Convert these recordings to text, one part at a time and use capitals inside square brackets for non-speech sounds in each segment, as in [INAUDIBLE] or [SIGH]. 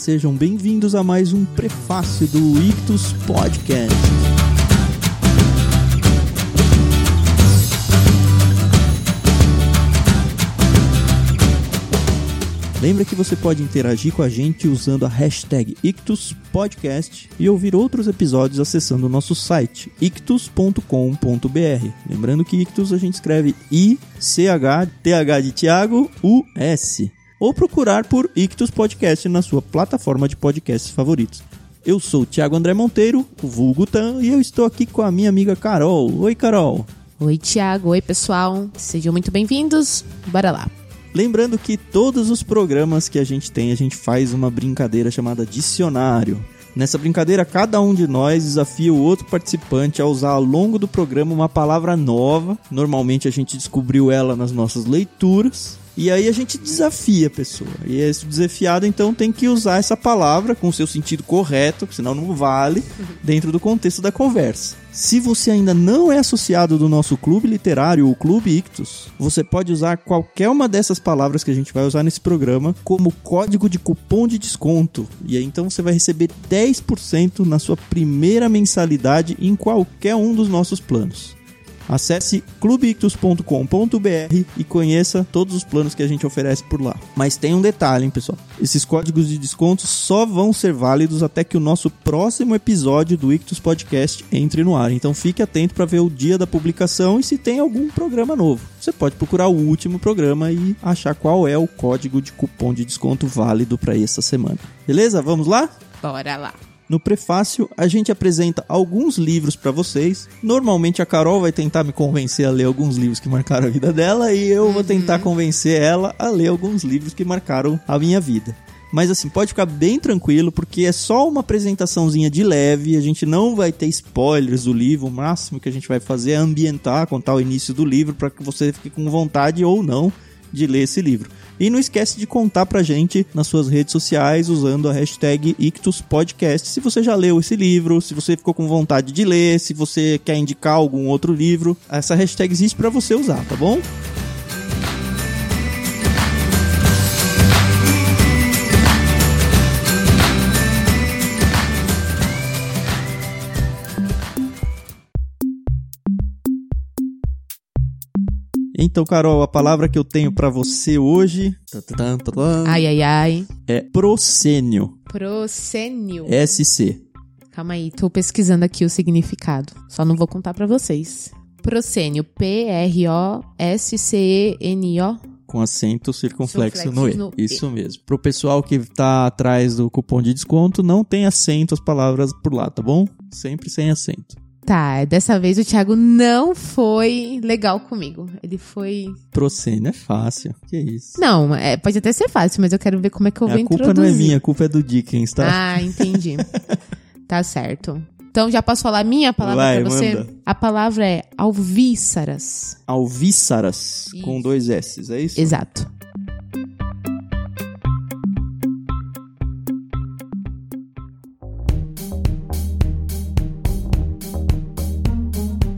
sejam bem-vindos a mais um prefácio do Ictus Podcast. Lembra que você pode interagir com a gente usando a hashtag IctusPodcast e ouvir outros episódios acessando o nosso site ictus.com.br. Lembrando que Ictus a gente escreve I-C-H-T-H de Tiago, U-S. Ou procurar por Ictus Podcast na sua plataforma de podcasts favoritos. Eu sou o Thiago André Monteiro, o vulgo Tan, e eu estou aqui com a minha amiga Carol. Oi, Carol. Oi, Thiago. Oi, pessoal. Sejam muito bem-vindos. Bora lá. Lembrando que todos os programas que a gente tem, a gente faz uma brincadeira chamada dicionário. Nessa brincadeira, cada um de nós desafia o outro participante a usar ao longo do programa uma palavra nova. Normalmente a gente descobriu ela nas nossas leituras. E aí a gente desafia a pessoa. E esse desafiado então tem que usar essa palavra com o seu sentido correto, senão não vale, dentro do contexto da conversa. Se você ainda não é associado do nosso clube literário, o Clube Ictus, você pode usar qualquer uma dessas palavras que a gente vai usar nesse programa como código de cupom de desconto. E aí então você vai receber 10% na sua primeira mensalidade em qualquer um dos nossos planos. Acesse clubeictus.com.br e conheça todos os planos que a gente oferece por lá. Mas tem um detalhe, hein, pessoal? Esses códigos de desconto só vão ser válidos até que o nosso próximo episódio do Ictus Podcast entre no ar. Então fique atento para ver o dia da publicação e se tem algum programa novo. Você pode procurar o último programa e achar qual é o código de cupom de desconto válido para essa semana. Beleza? Vamos lá? Bora lá. No prefácio, a gente apresenta alguns livros para vocês. Normalmente a Carol vai tentar me convencer a ler alguns livros que marcaram a vida dela e eu vou tentar convencer ela a ler alguns livros que marcaram a minha vida. Mas assim, pode ficar bem tranquilo, porque é só uma apresentaçãozinha de leve, a gente não vai ter spoilers do livro, o máximo que a gente vai fazer é ambientar, contar o início do livro para que você fique com vontade ou não de ler esse livro. E não esquece de contar pra gente nas suas redes sociais usando a hashtag IctusPodcast se você já leu esse livro, se você ficou com vontade de ler, se você quer indicar algum outro livro. Essa hashtag existe para você usar, tá bom? Então, Carol, a palavra que eu tenho para você hoje Ai, ai, ai. é proscênio. Procênio. SC. Calma aí, tô pesquisando aqui o significado. Só não vou contar pra vocês. Procênio. P-R-O-S-C-E-N-O. Com acento circunflexo no E. Circunflexo no Isso mesmo. Pro pessoal que tá atrás do cupom de desconto, não tem acento as palavras por lá, tá bom? Sempre sem acento. Tá, dessa vez o Thiago não foi legal comigo. Ele foi. Proscênio é fácil. Que isso? Não, é, pode até ser fácil, mas eu quero ver como é que eu vou a culpa introduzir. não é minha, a culpa é do Dickens, tá? Ah, entendi. tá certo. Então já posso falar a minha palavra Vai, pra você? manda. A palavra é alvíceras. Alvíceras, com dois S, é isso? Exato.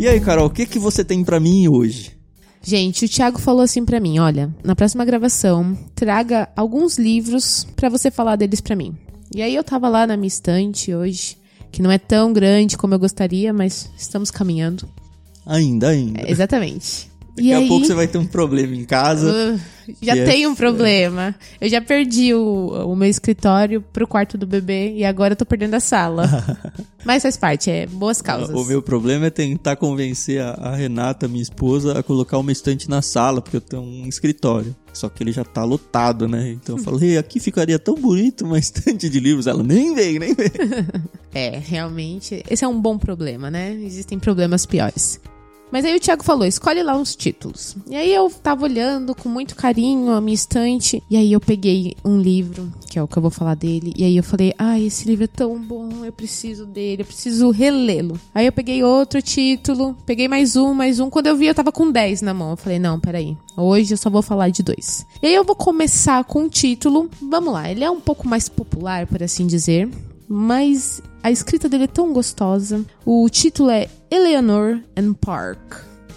E aí, Carol, o que, que você tem pra mim hoje? Gente, o Thiago falou assim pra mim, olha, na próxima gravação, traga alguns livros pra você falar deles pra mim. E aí eu tava lá na minha estante hoje, que não é tão grande como eu gostaria, mas estamos caminhando. Ainda, ainda. É, exatamente. Daqui e a aí, pouco você vai ter um problema em casa. Uh, já Que é- tem um problema. Eu já perdi o, o meu escritório pro quarto do bebê e agora eu tô perdendo a sala. [LAUGHS] Mas faz parte, é boas causas. O meu problema é tentar convencer a, a Renata, minha esposa, a colocar uma estante na sala, porque eu tenho um escritório. Só que ele já tá lotado, né? Então eu [LAUGHS] falei, aqui ficaria tão bonito uma [LAUGHS] estante de livros. Ela nem veio, nem veio. É, realmente, esse é um bom problema, né? Existem problemas piores. Mas aí o Thiago falou, escolhe lá uns títulos. E aí eu tava olhando com muito carinho a minha estante. E aí eu peguei um livro, que é o que eu vou falar dele. E aí eu falei, ah, esse livro é tão bom, eu preciso dele, eu preciso relê-lo. Aí eu peguei outro título, peguei mais um, mais um. Quando eu vi, eu tava com 10 na mão. Eu falei, não, peraí. Hoje eu só vou falar de dois. E aí eu vou começar com um título. Vamos lá, ele é um pouco mais popular, por assim dizer. Mas a escrita dele é tão gostosa. O título é Eleanor and Park.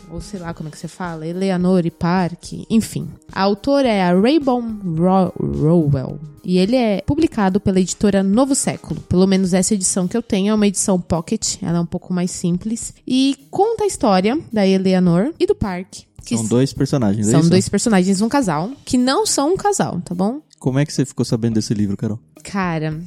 ou sei lá como é que você fala, Eleanor e Park, enfim. A autora é a Raybon Ro Rowell. E ele é publicado pela editora Novo Século. Pelo menos essa edição que eu tenho é uma edição pocket, ela é um pouco mais simples. E conta a história da Eleanor e do Park. São dois personagens, é São dois personagens, um casal, que não são um casal, tá bom? Como é que você ficou sabendo desse livro, Carol? Cara,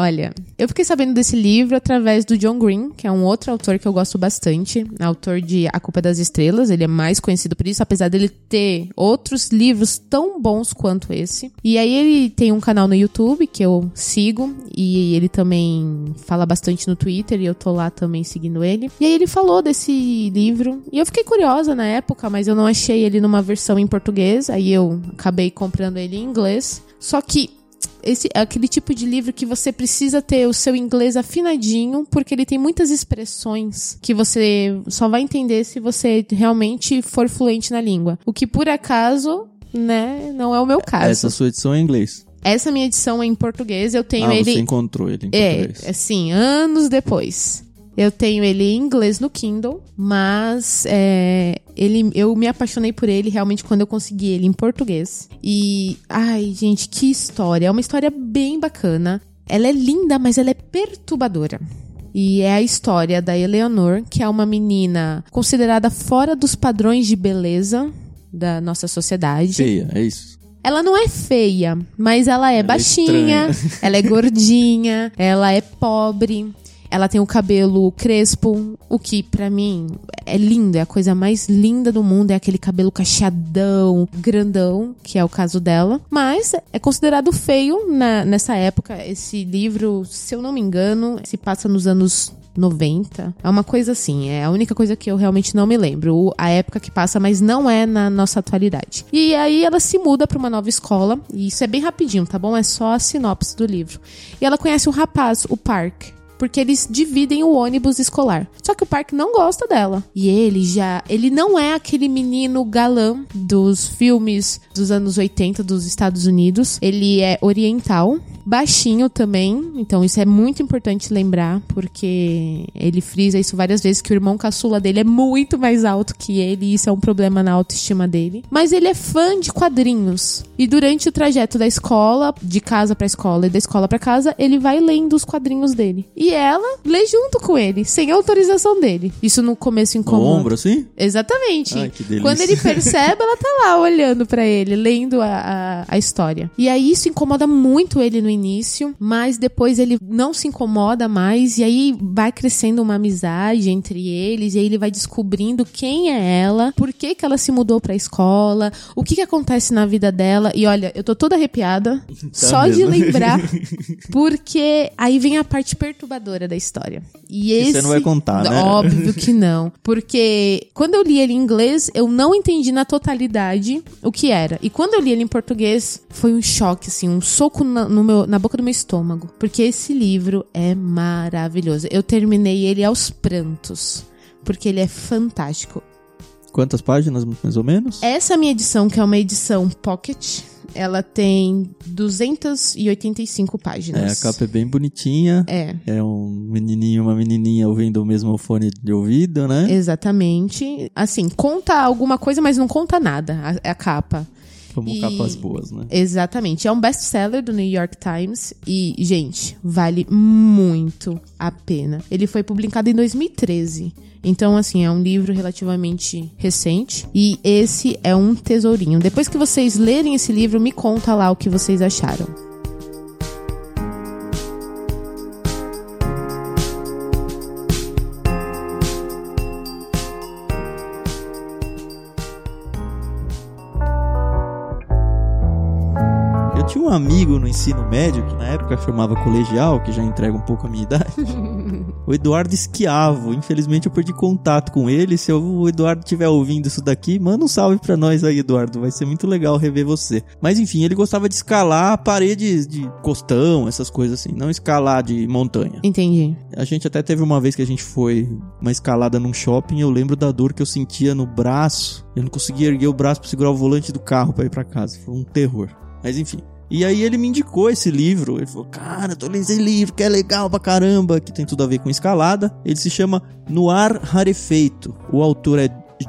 Olha, eu fiquei sabendo desse livro através do John Green, que é um outro autor que eu gosto bastante, autor de A Culpa das Estrelas. Ele é mais conhecido por isso, apesar dele ter outros livros tão bons quanto esse. E aí ele tem um canal no YouTube que eu sigo e ele também fala bastante no Twitter e eu tô lá também seguindo ele. E aí ele falou desse livro e eu fiquei curiosa na época, mas eu não achei ele numa versão em português, aí eu acabei comprando ele em inglês. Só que esse é aquele tipo de livro que você precisa ter o seu inglês afinadinho, porque ele tem muitas expressões que você só vai entender se você realmente for fluente na língua. O que por acaso, né, não é o meu caso. Essa sua edição é em inglês. Essa minha edição é em português, eu tenho ah, ele. Você encontrou ele em é, português. É, assim, anos depois. Eu tenho ele em inglês no Kindle, mas é, ele, eu me apaixonei por ele realmente quando eu consegui ele em português. E, ai, gente, que história! É uma história bem bacana. Ela é linda, mas ela é perturbadora. E é a história da Eleanor, que é uma menina considerada fora dos padrões de beleza da nossa sociedade. Feia, é isso. Ela não é feia, mas ela é ela é baixinha, é ela é gordinha, [LAUGHS] ela é pobre. Ela tem o cabelo crespo, o que para mim é lindo, é a coisa mais linda do mundo, é aquele cabelo cacheadão, grandão, que é o caso dela. Mas é considerado feio na, nessa época. Esse livro, se eu não me engano, se passa nos anos 90. É uma coisa assim, é a única coisa que eu realmente não me lembro. A época que passa, mas não é na nossa atualidade. E aí ela se muda para uma nova escola, e isso é bem rapidinho, tá bom? É só a sinopse do livro. E ela conhece um rapaz, o Park porque eles dividem o ônibus escolar. Só que o Park não gosta dela. E ele já. Ele não é aquele menino galã dos filmes dos anos 80 dos Estados Unidos. Ele é oriental, baixinho também. Então isso é muito importante lembrar, porque ele frisa isso várias vezes que o irmão caçula dele é muito mais alto que ele. E isso é um problema na autoestima dele. Mas ele é fã de quadrinhos. E durante o trajeto da escola, de casa para escola e da escola para casa, ele vai lendo os quadrinhos dele. E e ela lê junto com ele, sem autorização dele. Isso no começo incomoda. No ombro, assim? Exatamente. Ai, que delícia. Quando ele percebe, ela tá lá olhando para ele, lendo a, a, a, história. E aí isso incomoda muito ele no início, mas depois ele não se incomoda mais, e aí vai crescendo uma amizade entre eles, e aí ele vai descobrindo quem é ela, por que, que ela se mudou pra escola, o que, que acontece na vida dela. E olha, eu tô toda arrepiada tá só mesmo. de lembrar, [LAUGHS] porque aí vem a parte perturbadora da história. E esse... Você não vai contar, né? Óbvio que [LAUGHS] não. Porque quando eu li ele em inglês, eu não entendi na totalidade o que era. E quando eu li ele em português, foi um choque, assim, um soco na, no meu, na boca do meu estômago. Porque esse livro é maravilhoso. Eu terminei ele aos prantos. Porque ele é fantástico. Quantas páginas, mais ou menos? Essa minha edição, que é uma edição pocket, ela tem 285 páginas. É, a capa é bem bonitinha. É. É um menininho, uma menininha ouvindo o mesmo fone de ouvido, né? Exatamente. Assim, conta alguma coisa, mas não conta nada a, a capa. Como e... capas boas, né? Exatamente. É um best-seller do New York Times e, gente, vale muito a pena. Ele foi publicado em 2013. Então, assim, é um livro relativamente recente e esse é um tesourinho. Depois que vocês lerem esse livro, me conta lá o que vocês acharam. Amigo no ensino médio, que na época chamava colegial, que já entrega um pouco a minha idade. [LAUGHS] o Eduardo Esquiavo. Infelizmente eu perdi contato com ele. Se o Eduardo estiver ouvindo isso daqui, manda um salve pra nós aí, Eduardo. Vai ser muito legal rever você. Mas enfim, ele gostava de escalar paredes de costão, essas coisas assim. Não escalar de montanha. Entendi. A gente até teve uma vez que a gente foi uma escalada num shopping. Eu lembro da dor que eu sentia no braço. Eu não conseguia erguer o braço pra segurar o volante do carro para ir para casa. Foi um terror. Mas enfim. E aí ele me indicou esse livro. Ele falou: Cara, tô lendo esse livro que é legal pra caramba, que tem tudo a ver com escalada. Ele se chama No Ar Rarefeito. O autor é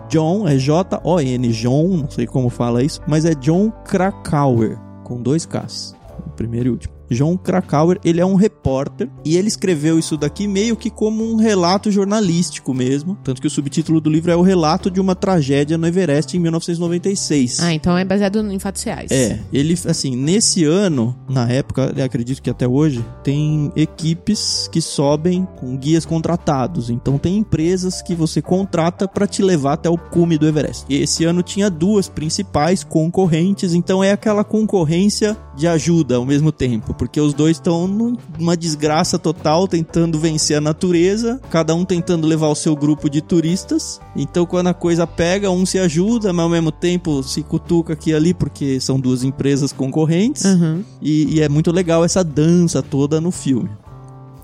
John, é J-O-N, John, não sei como fala isso, mas é John Krakauer, com dois Ks, o primeiro e último. John Krakauer, ele é um repórter e ele escreveu isso daqui meio que como um relato jornalístico mesmo, tanto que o subtítulo do livro é o relato de uma tragédia no Everest em 1996. Ah, então é baseado em fatos reais. É, ele, assim, nesse ano, na época, eu acredito que até hoje, tem equipes que sobem com guias contratados. Então tem empresas que você contrata para te levar até o cume do Everest. E esse ano tinha duas principais concorrentes, então é aquela concorrência de ajuda ao mesmo tempo porque os dois estão numa desgraça total tentando vencer a natureza, cada um tentando levar o seu grupo de turistas. Então, quando a coisa pega, um se ajuda, mas ao mesmo tempo se cutuca aqui e ali, porque são duas empresas concorrentes. Uhum. E, e é muito legal essa dança toda no filme.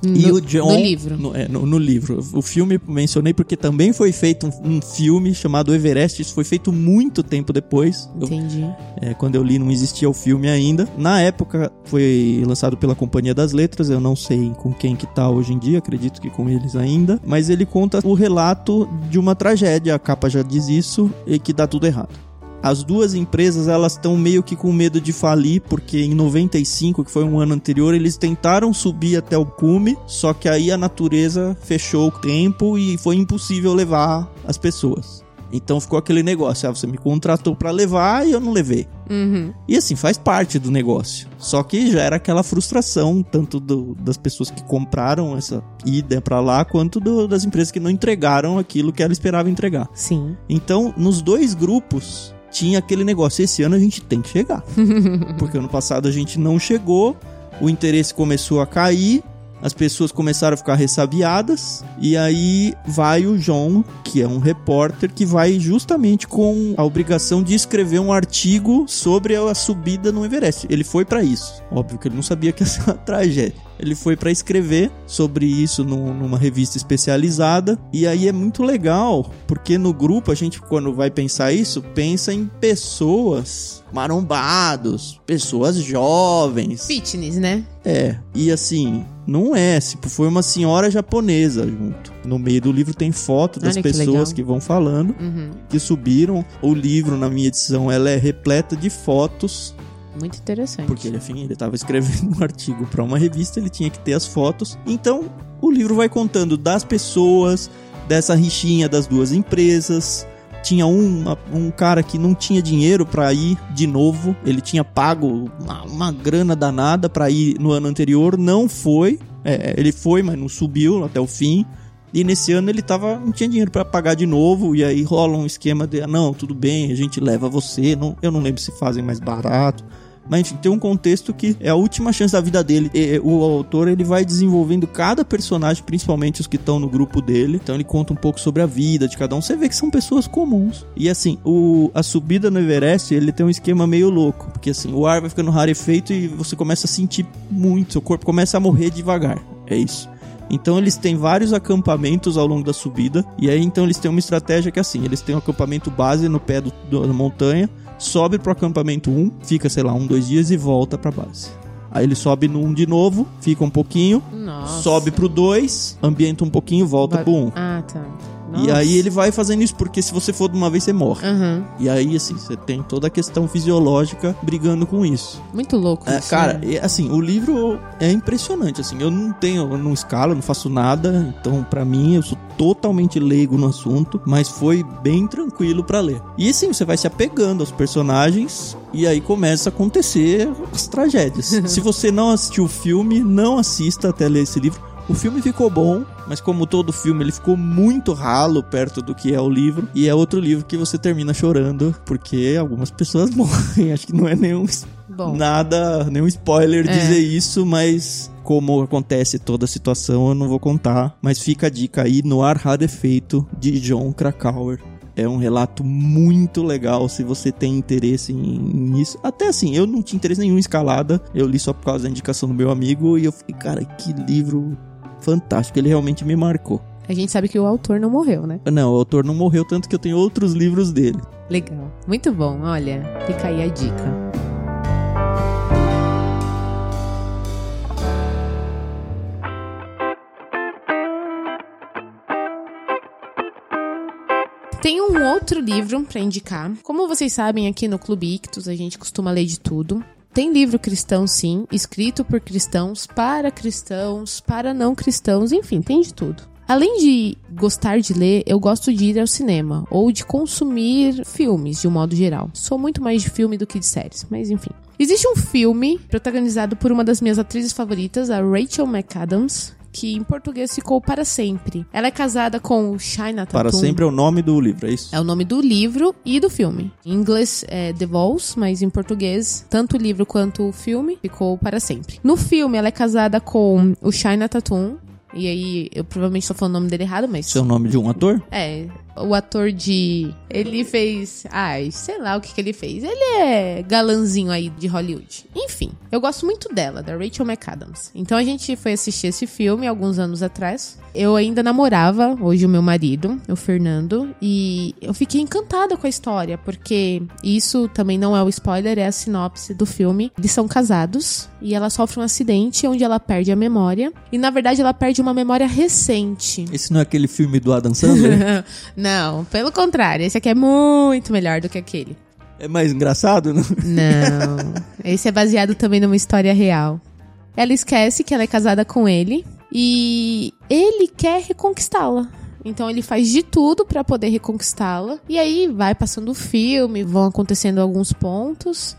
No, e o John, no livro. No, é, no, no, livro. O filme mencionei porque também foi feito um, um, filme chamado Everest. Isso foi feito muito tempo depois. Entendi. Eu, é, quando eu li, não existia o filme ainda. Na época, foi lançado pela Companhia das Letras. Eu não sei com quem que tá hoje em dia. Acredito que com eles ainda. Mas ele conta o relato de uma tragédia. A capa já diz isso. E que dá tudo errado. As duas empresas elas estão meio que com medo de falir, porque em 95, que foi um ano anterior, eles tentaram subir até o cume, só que aí a natureza fechou o tempo e foi impossível levar as pessoas. Então ficou aquele negócio, ah, você me contratou para levar e eu não levei. Uhum. E assim, faz parte do negócio. Só que já era aquela frustração, tanto do, das pessoas que compraram essa ida para lá, quanto do, das empresas que não entregaram aquilo que ela esperava entregar. Sim. Então, nos dois grupos, tinha aquele negócio. Esse ano a gente tem que chegar. [LAUGHS] Porque ano passado a gente não chegou, o interesse começou a cair, as pessoas começaram a ficar ressabiadas, e aí vai o João, que é um repórter, que vai justamente com a obrigação de escrever um artigo sobre a subida no Everest. Ele foi para isso. Óbvio que ele não sabia que ia ser uma [LAUGHS] tragédia. Ele foi para escrever sobre isso numa revista especializada. E aí é muito legal, porque no grupo a gente, quando vai pensar isso, pensa em pessoas marombados, pessoas jovens. Fitness, né? É, e assim, não é, tipo, foi uma senhora japonesa junto. No meio do livro tem foto das Olha que pessoas legal. que vão falando, Uhum. que subiram. O livro, na minha edição, ela é repleta de fotos Muito interessante. porque, enfim, ele estava escrevendo um [LAUGHS] artigo para uma revista, ele tinha que ter as fotos. Então, o livro vai contando das pessoas, dessa rixinha das duas empresas. Tinha um, um cara que não tinha dinheiro para ir de novo, ele tinha pago uma, uma grana danada para ir no ano anterior, não foi. É, ele foi, mas não subiu até o fim. E nesse ano ele tava, não tinha dinheiro para pagar de novo, e aí rola um esquema de, ah, não, tudo bem, a gente leva você, não, eu não lembro se fazem mais barato. Mas enfim, tem um contexto que é a última chance da vida dele. E, o autor ele vai desenvolvendo cada personagem, principalmente os que estão no grupo dele. Então ele conta um pouco sobre a vida de cada um. Você vê que são pessoas comuns. E assim, o, a subida no Everest ele tem um esquema meio louco. Porque assim, o ar vai ficando rarefeito e você começa a sentir muito. Seu corpo começa a morrer devagar. É isso. Então eles têm vários acampamentos ao longo da subida. E aí então eles têm uma estratégia que é assim: eles têm um acampamento base no pé do, do- da montanha, sobe pro acampamento 1, fica, sei lá, um, dois dias e volta pra base. Aí ele sobe no 1 de novo, fica um pouquinho, Nossa. sobe pro 2, ambienta um pouquinho, volta Vai- pro 1. Ah, tá. E aí ele vai fazendo isso, porque se você for de uma vez, você morre. Aham. E aí, assim, você tem toda a questão fisiológica brigando com isso. Muito louco É, isso, cara, né? assim, o livro é impressionante, assim, eu não tenho, eu não escalo, não faço nada, então pra mim eu sou totalmente leigo no assunto, mas foi bem tranquilo pra ler. E assim, você vai se apegando aos personagens e aí começa a acontecer as tragédias. [LAUGHS] se você não assistiu o filme, não assista até ler esse livro. O filme ficou bom, mas como todo filme, ele ficou muito ralo perto do que é o livro. E é outro livro que você termina chorando, porque algumas pessoas [LAUGHS] morrem. Acho que não é nenhum Bom, nada, nenhum spoiler É. dizer isso, mas como acontece toda a situação, eu não vou contar. Mas fica a dica aí no Ar Rarefeito de John Krakauer. É um relato muito legal se você tem interesse em- nisso. Até assim, eu não tinha interesse nenhum em escalada. Eu li só por causa da indicação do meu amigo e eu fiquei, cara, que livro fantástico. Ele realmente me marcou. a gente sabe que o autor não morreu, né? Não, o autor não morreu tanto que eu tenho outros livros dele. Legal. Muito bom, olha. Fica aí a dica. Tem um outro livro pra indicar. Como vocês sabem, aqui no Clube Ictus a gente costuma ler de tudo. Tem livro cristão, sim, escrito por cristãos, para cristãos, para não cristãos, enfim, tem de tudo. Além de gostar de ler, eu gosto de ir ao cinema ou de consumir filmes de um modo geral. Sou muito mais de filme do que de séries, mas enfim. Existe um filme protagonizado por uma das minhas atrizes favoritas, a Rachel McAdams, que em português ficou para sempre. Ela é casada com o China Tatum. Para sempre é o nome do livro, é isso? É o nome do livro e do filme. Em inglês é The Vows, mas em português, tanto o livro quanto o filme ficou para sempre. No filme, ela é casada com o China Tatum. E aí, eu provavelmente estou falando o nome dele errado, mas. Seu nome de um ator? É, o ator de. Ele fez. Ai, sei lá o que, que ele fez. Ele é galanzinho aí de Hollywood. Enfim, eu gosto muito dela, da Rachel McAdams. Então a gente foi assistir esse filme alguns anos atrás. Eu ainda namorava, hoje o meu marido, o Fernando, e eu fiquei encantada com a história, porque isso também não é o spoiler, é a sinopse do filme. Eles são casados e ela sofre um acidente onde ela perde a memória. E na verdade ela perde uma memória recente. Esse não é aquele filme do Adam Sandler? [LAUGHS] Não, pelo contrário, esse aqui é muito melhor do que aquele. é mais engraçado, não? Não, [LAUGHS] esse é baseado também numa história real. Ela esquece que ela é casada com ele e ele quer reconquistá-la. Então ele faz de tudo pra poder reconquistá-la. E aí vai passando o filme, vão acontecendo alguns pontos.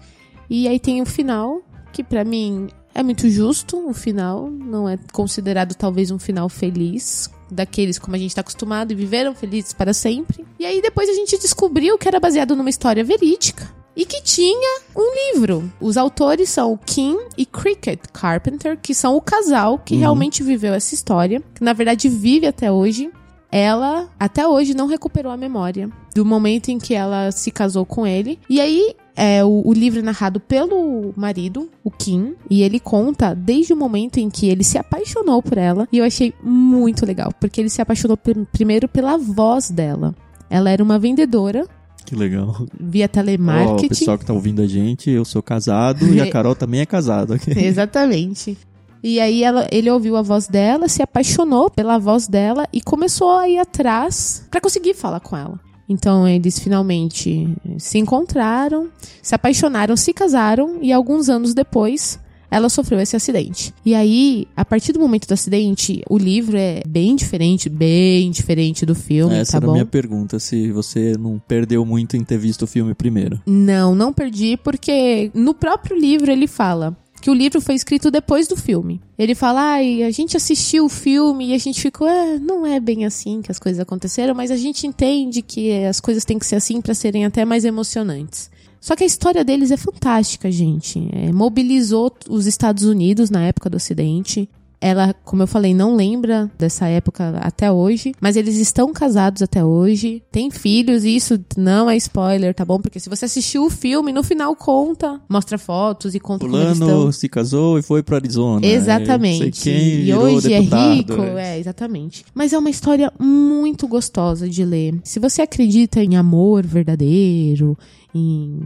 E aí tem o final, que pra mim é muito justo, o final. Não é considerado talvez um final feliz, daqueles como a gente tá acostumado e viveram felizes para sempre. E aí depois a gente descobriu que era baseado numa história verídica. E que tinha um livro. Os autores são o Kim e Cricket Carpenter, que são o casal que realmente viveu essa história, que na verdade vive até hoje. Ela, até hoje, não recuperou a memória do momento em que ela se casou com ele. E aí, é, o, o livro é narrado pelo marido, o Kim, e ele conta desde o momento em que ele se apaixonou por ela. E eu achei muito legal, porque ele se apaixonou pr- primeiro pela voz dela. Ela era uma vendedora Que legal. via Ó, o telemarketing. pessoal que tá ouvindo a gente, eu sou casado e a [LAUGHS] Carol também é casada. Exatamente. E aí ela, ele ouviu a voz dela, se apaixonou pela voz dela e começou a ir atrás pra conseguir falar com ela. Então eles finalmente se encontraram, se apaixonaram, se casaram e alguns anos depois ela sofreu esse acidente. E aí, a partir do momento do acidente, o livro é bem diferente, bem diferente do filme, Essa tá era a bom? minha pergunta, se você não perdeu muito em ter visto o filme primeiro. Não, não perdi, porque no próprio livro ele fala que o livro foi escrito depois do filme. Ele fala, ai, a gente assistiu o filme e a gente ficou, é, não é bem assim que as coisas aconteceram, mas a gente entende que as coisas têm que ser assim para serem até mais emocionantes. Só que a história deles é fantástica, gente. É, mobilizou os Estados Unidos na época do acidente. Ela, como eu falei, não lembra dessa época até hoje, mas eles estão casados até hoje, têm filhos, e isso não é spoiler, tá bom? Porque se você assistiu o filme, no final conta, mostra fotos e conta como eles estão. Fulano se casou e foi pro Arizona. Exatamente. e hoje deputado, é rico, é, exatamente. Mas é uma história muito gostosa de ler. Se você acredita em amor verdadeiro, em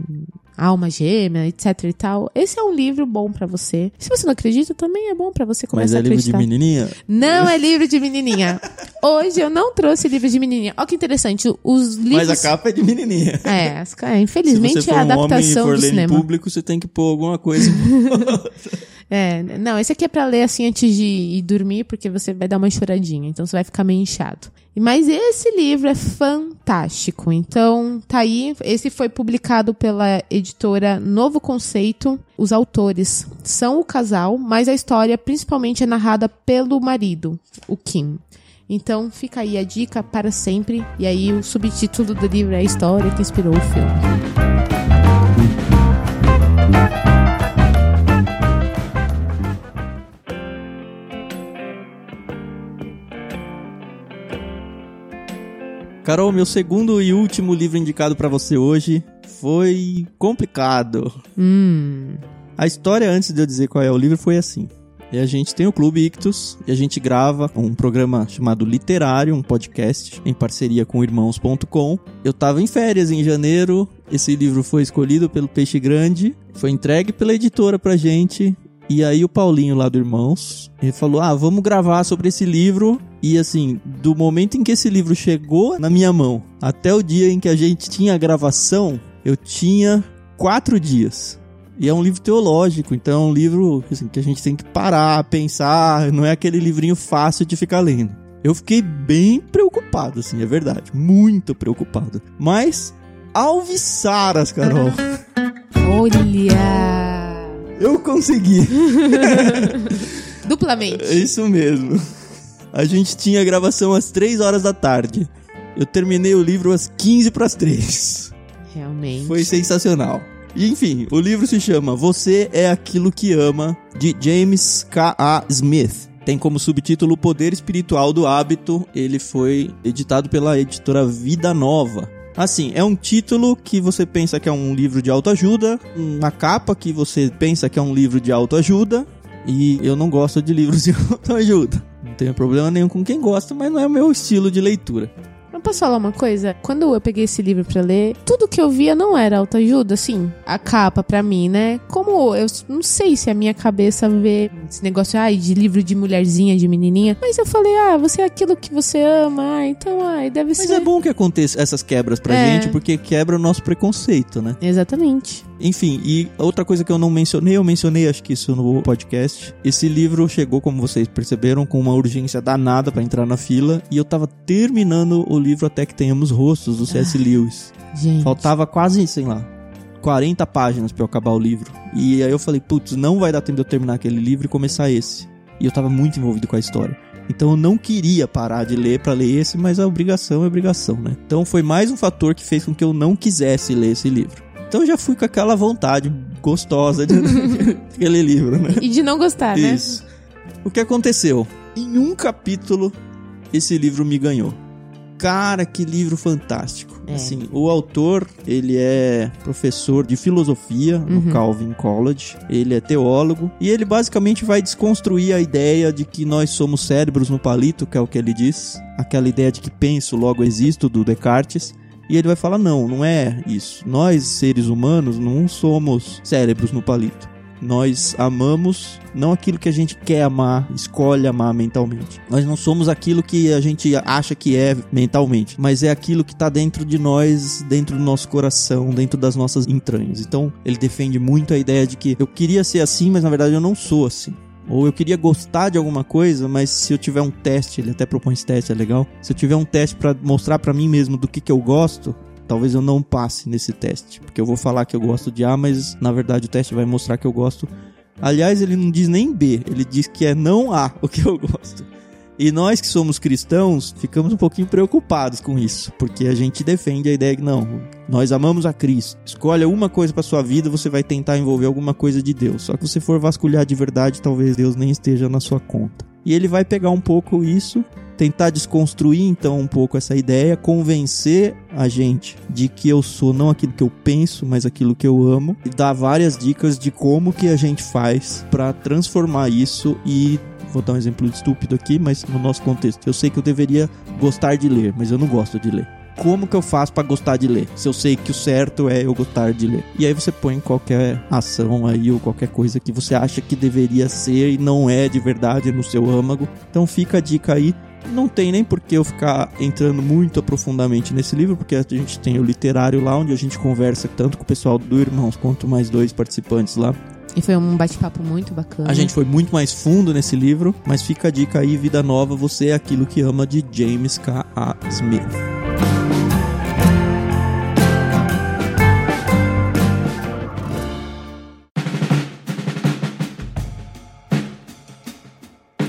alma gêmea, etc e tal, esse é um livro bom pra você. Se você não acredita, também é bom pra você Mas começar é a livro de acreditar. menininha? Não é livro de menininha. [LAUGHS] Hoje eu não trouxe livro de menininha. Olha que interessante, os livros... Mas a capa é de menininha. É, é, infelizmente é a um homem e adaptação for do cinema. em público, você tem que pôr alguma coisa. [LAUGHS] É, não, esse aqui é pra ler assim antes de ir dormir, porque você vai dar uma choradinha, então você vai ficar meio inchado. Mas esse livro é fantástico, então tá aí. Esse foi publicado pela editora Novo Conceito. Os autores são o casal, mas a história principalmente é narrada pelo marido, o Kim. Então fica aí a dica para sempre. E aí o subtítulo do livro é a história que inspirou o filme. Carol, meu segundo e último livro indicado pra você hoje foi complicado. Hum. A história, antes de eu dizer qual é o livro, foi assim. E a gente tem o Clube Ictus e a gente grava um programa chamado Literário, um podcast, em parceria com irmãos.com. Eu tava em férias em janeiro, esse livro foi escolhido pelo Peixe Grande, foi entregue pela editora pra gente E aí o Paulinho lá do Irmãos, ele falou: "Ah, vamos gravar sobre esse livro". E assim, do momento em que esse livro chegou na minha mão até o dia em que a gente tinha a gravação, eu tinha quatro dias. E é um livro teológico, então é um livro assim, que a gente tem que parar, pensar, não é aquele livrinho fácil de ficar lendo. Eu fiquei bem preocupado, assim, é verdade. Muito preocupado. Mas, alviçaras, Carol. Olha! Eu consegui. [LAUGHS] Duplamente. É isso mesmo. A gente tinha gravação às 3 horas da tarde. Eu terminei o livro às 15 para as 3. Realmente. Foi sensacional. Enfim, o livro se chama Você é Aquilo que Ama, de James K.A. Smith. Tem como subtítulo O Poder Espiritual do Hábito. Ele foi editado pela editora Vida Nova. Assim, é um título que você pensa que é um livro de autoajuda, uma capa que você pensa que é um livro de autoajuda, e eu não gosto de livros [LAUGHS] de autoajuda. Não tenho problema nenhum com quem gosta, mas não é o meu estilo de leitura. Mas posso falar uma coisa? Quando eu peguei esse livro pra ler, tudo que eu via não era autoajuda, assim. A capa pra mim, né? Como eu não sei se a minha cabeça vê esse negócio ai, de livro de mulherzinha, de menininha. Mas eu falei, ah, você é aquilo que você ama, ah, então, ai, deve Mas ser. é bom que aconteça essas quebras pra É. gente, porque quebra o nosso preconceito, né? Exatamente. Enfim, e outra coisa que eu não mencionei, eu mencionei acho que isso no podcast. Esse livro chegou, como vocês perceberam, com uma urgência danada pra entrar na fila, e eu tava terminando o livro até que tenhamos rostos do C.S. Lewis. Gente. Faltava quase, sei lá, 40 páginas pra eu acabar o livro. E aí eu falei, putz, não vai dar tempo de eu terminar aquele livro e começar esse. E eu tava muito envolvido com a história. Então eu não queria parar de ler pra ler esse, mas a obrigação é obrigação, né? Então foi mais um fator que fez com que eu não quisesse ler esse livro. Então eu já fui com aquela vontade gostosa de [LAUGHS] aquele livro, né? E de não gostar, né? Isso. O que aconteceu? Em um capítulo, esse livro me ganhou. Cara, que livro fantástico. É. Assim, o autor, ele é professor de filosofia no Uhum. Calvin College. Ele é teólogo e ele basicamente vai desconstruir a ideia de que nós somos cérebros no palito, que é o que ele diz. Aquela ideia de que penso, logo existo, do Descartes. E ele vai falar: não, não é isso. Nós, seres humanos, não somos cérebros no palito. Nós amamos não aquilo que a gente quer amar, escolhe amar mentalmente. Nós não somos aquilo que a gente acha que é mentalmente, mas é aquilo que está dentro de nós, dentro do nosso coração, dentro das nossas entranhas. Então, ele defende muito a ideia de que eu queria ser assim, mas na verdade eu não sou assim. Ou eu queria gostar de alguma coisa, mas se eu tiver um teste, ele até propõe esse teste, é legal. Se eu tiver um teste para mostrar para mim mesmo do que, que eu gosto, talvez eu não passe nesse teste. Porque eu vou falar que eu gosto de A, mas na verdade o teste vai mostrar que eu gosto. Aliás, ele não diz nem B, ele diz que é não A [LAUGHS] o que eu gosto. E nós que somos cristãos ficamos um pouquinho preocupados com isso, porque a gente defende a ideia que não, nós amamos a Cristo. Escolha uma coisa para sua vida, você vai tentar envolver alguma coisa de Deus. Só que se for vasculhar de verdade, talvez Deus nem esteja na sua conta. E ele vai pegar um pouco isso, tentar desconstruir então um pouco essa ideia, convencer a gente de que eu sou não aquilo que eu penso, mas aquilo que eu amo, e dar várias dicas de como que a gente faz para transformar isso e vou dar um exemplo estúpido aqui, mas no nosso contexto, eu sei que eu deveria gostar de ler, mas eu não gosto de ler. Como que eu faço para gostar de ler? Se eu sei que o certo é eu gostar de ler. E aí você põe qualquer ação aí ou qualquer coisa que você acha que deveria ser e não é de verdade no seu âmago. Então fica a dica aí. Não tem nem por que eu ficar entrando muito profundamente nesse livro, porque a gente tem o literário lá, onde a gente conversa tanto com o pessoal do Irmãos quanto mais dois participantes lá. E foi um bate-papo muito bacana. A gente foi muito mais fundo nesse livro, mas fica a dica aí, Vida Nova, você é aquilo que ama de James K. A. Smith.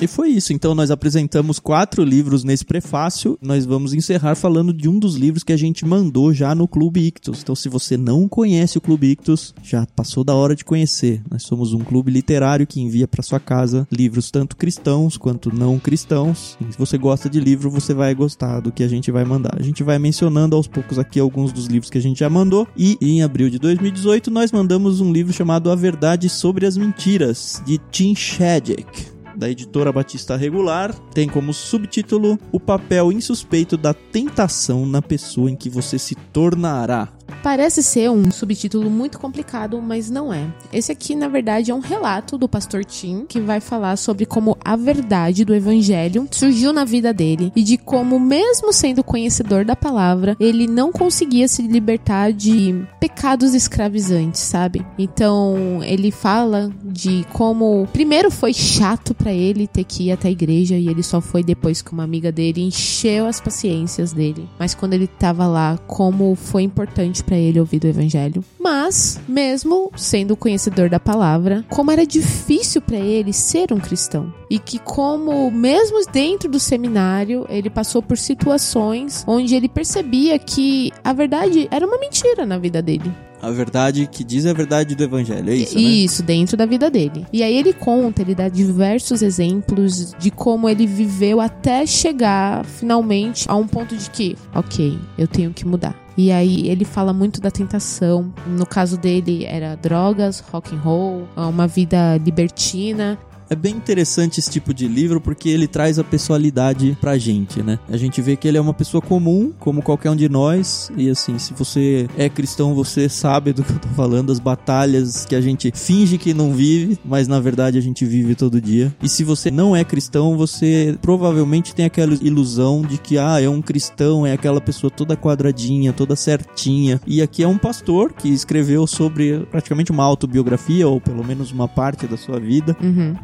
E foi isso. Então nós apresentamos quatro livros nesse prefácio. Nós vamos encerrar falando de um dos livros que a gente mandou já no Clube Ictus. Então se você não conhece o Clube Ictus, já passou da hora de conhecer. Nós somos um clube literário que envia para sua casa livros tanto cristãos quanto não cristãos. E se você gosta de livro, você vai gostar do que a gente vai mandar. A gente vai mencionando aos poucos aqui alguns dos livros que a gente já mandou. E em abril de 2018 nós mandamos um livro chamado A Verdade sobre as Mentiras, de Tim Shadyac da editora Batista Regular, tem como subtítulo O papel insuspeito da tentação na pessoa em que você se tornará. Parece ser um subtítulo muito complicado, mas não é. Esse aqui, na verdade, é um relato do pastor Tim que vai falar sobre como a verdade do evangelho surgiu na vida dele e de como, mesmo sendo conhecedor da palavra, ele não conseguia se libertar de pecados escravizantes, sabe? Então, ele fala de como primeiro foi chato para ele ter que ir até a igreja e ele só foi depois que uma amiga dele encheu as paciências dele. Mas quando ele tava lá, como foi importante para ele ouvir do evangelho. Mas, mesmo sendo conhecedor da palavra, como era difícil para ele ser um cristão. E que como mesmo dentro do seminário, ele passou por situações onde ele percebia que a verdade era uma mentira na vida dele. A verdade que diz a verdade do evangelho, é isso, né? Isso, dentro da vida dele. E aí ele conta, ele dá diversos exemplos de como ele viveu até chegar finalmente a um ponto de que, ok, eu tenho que mudar. E aí ele fala muito da tentação. No caso dele era drogas, rock and roll, uma vida libertina. É bem interessante esse tipo de livro porque ele traz a pessoalidade pra gente, né? A gente vê que ele é uma pessoa comum, como qualquer um de nós, e assim, se você é cristão, você sabe do que eu tô falando, as batalhas que a gente finge que não vive, mas na verdade a gente vive todo dia. E se você não é cristão, você provavelmente tem aquela ilusão de que, ah, é um cristão, é aquela pessoa toda quadradinha, toda certinha. E aqui é um pastor que escreveu sobre praticamente uma autobiografia, ou pelo menos uma parte da sua vida. Uhum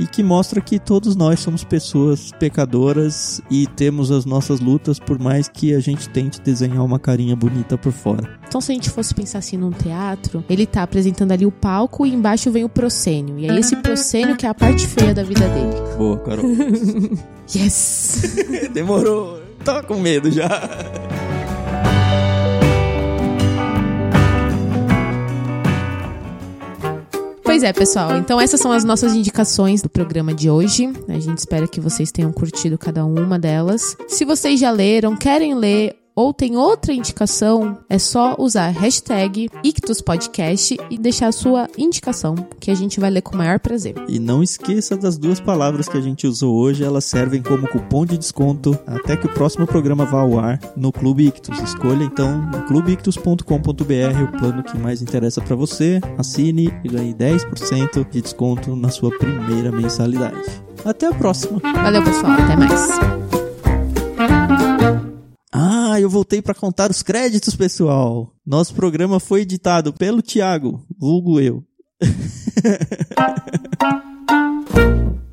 e que mostra que todos nós somos pessoas pecadoras e temos as nossas lutas, por mais que a gente tente desenhar uma carinha bonita por fora. Então, se a gente fosse pensar assim num teatro, ele tá apresentando ali o palco e embaixo vem o proscênio. E aí, esse proscênio que é a parte feia da vida dele. Boa, Carol. [LAUGHS] yes! [LAUGHS] Demorou. Tava com medo já. Pois é, pessoal. Então essas são as nossas indicações do programa de hoje. A gente espera que vocês tenham curtido cada uma delas. Se vocês já leram, querem ler ou tem outra indicação, é só usar a hashtag IctusPodcast e deixar a sua indicação, que a gente vai ler com o maior prazer. E não esqueça das duas palavras que a gente usou hoje, elas servem como cupom de desconto até que o próximo programa vá ao ar no Clube Ictus. Escolha então no clubeictus.com.br o plano que mais interessa para você, assine e ganhe 10% de desconto na sua primeira mensalidade. Até a próxima. Valeu, pessoal. Até mais. Ah, eu voltei para contar os créditos, pessoal. Nosso programa foi editado pelo Thiago, vulgo eu. [LAUGHS]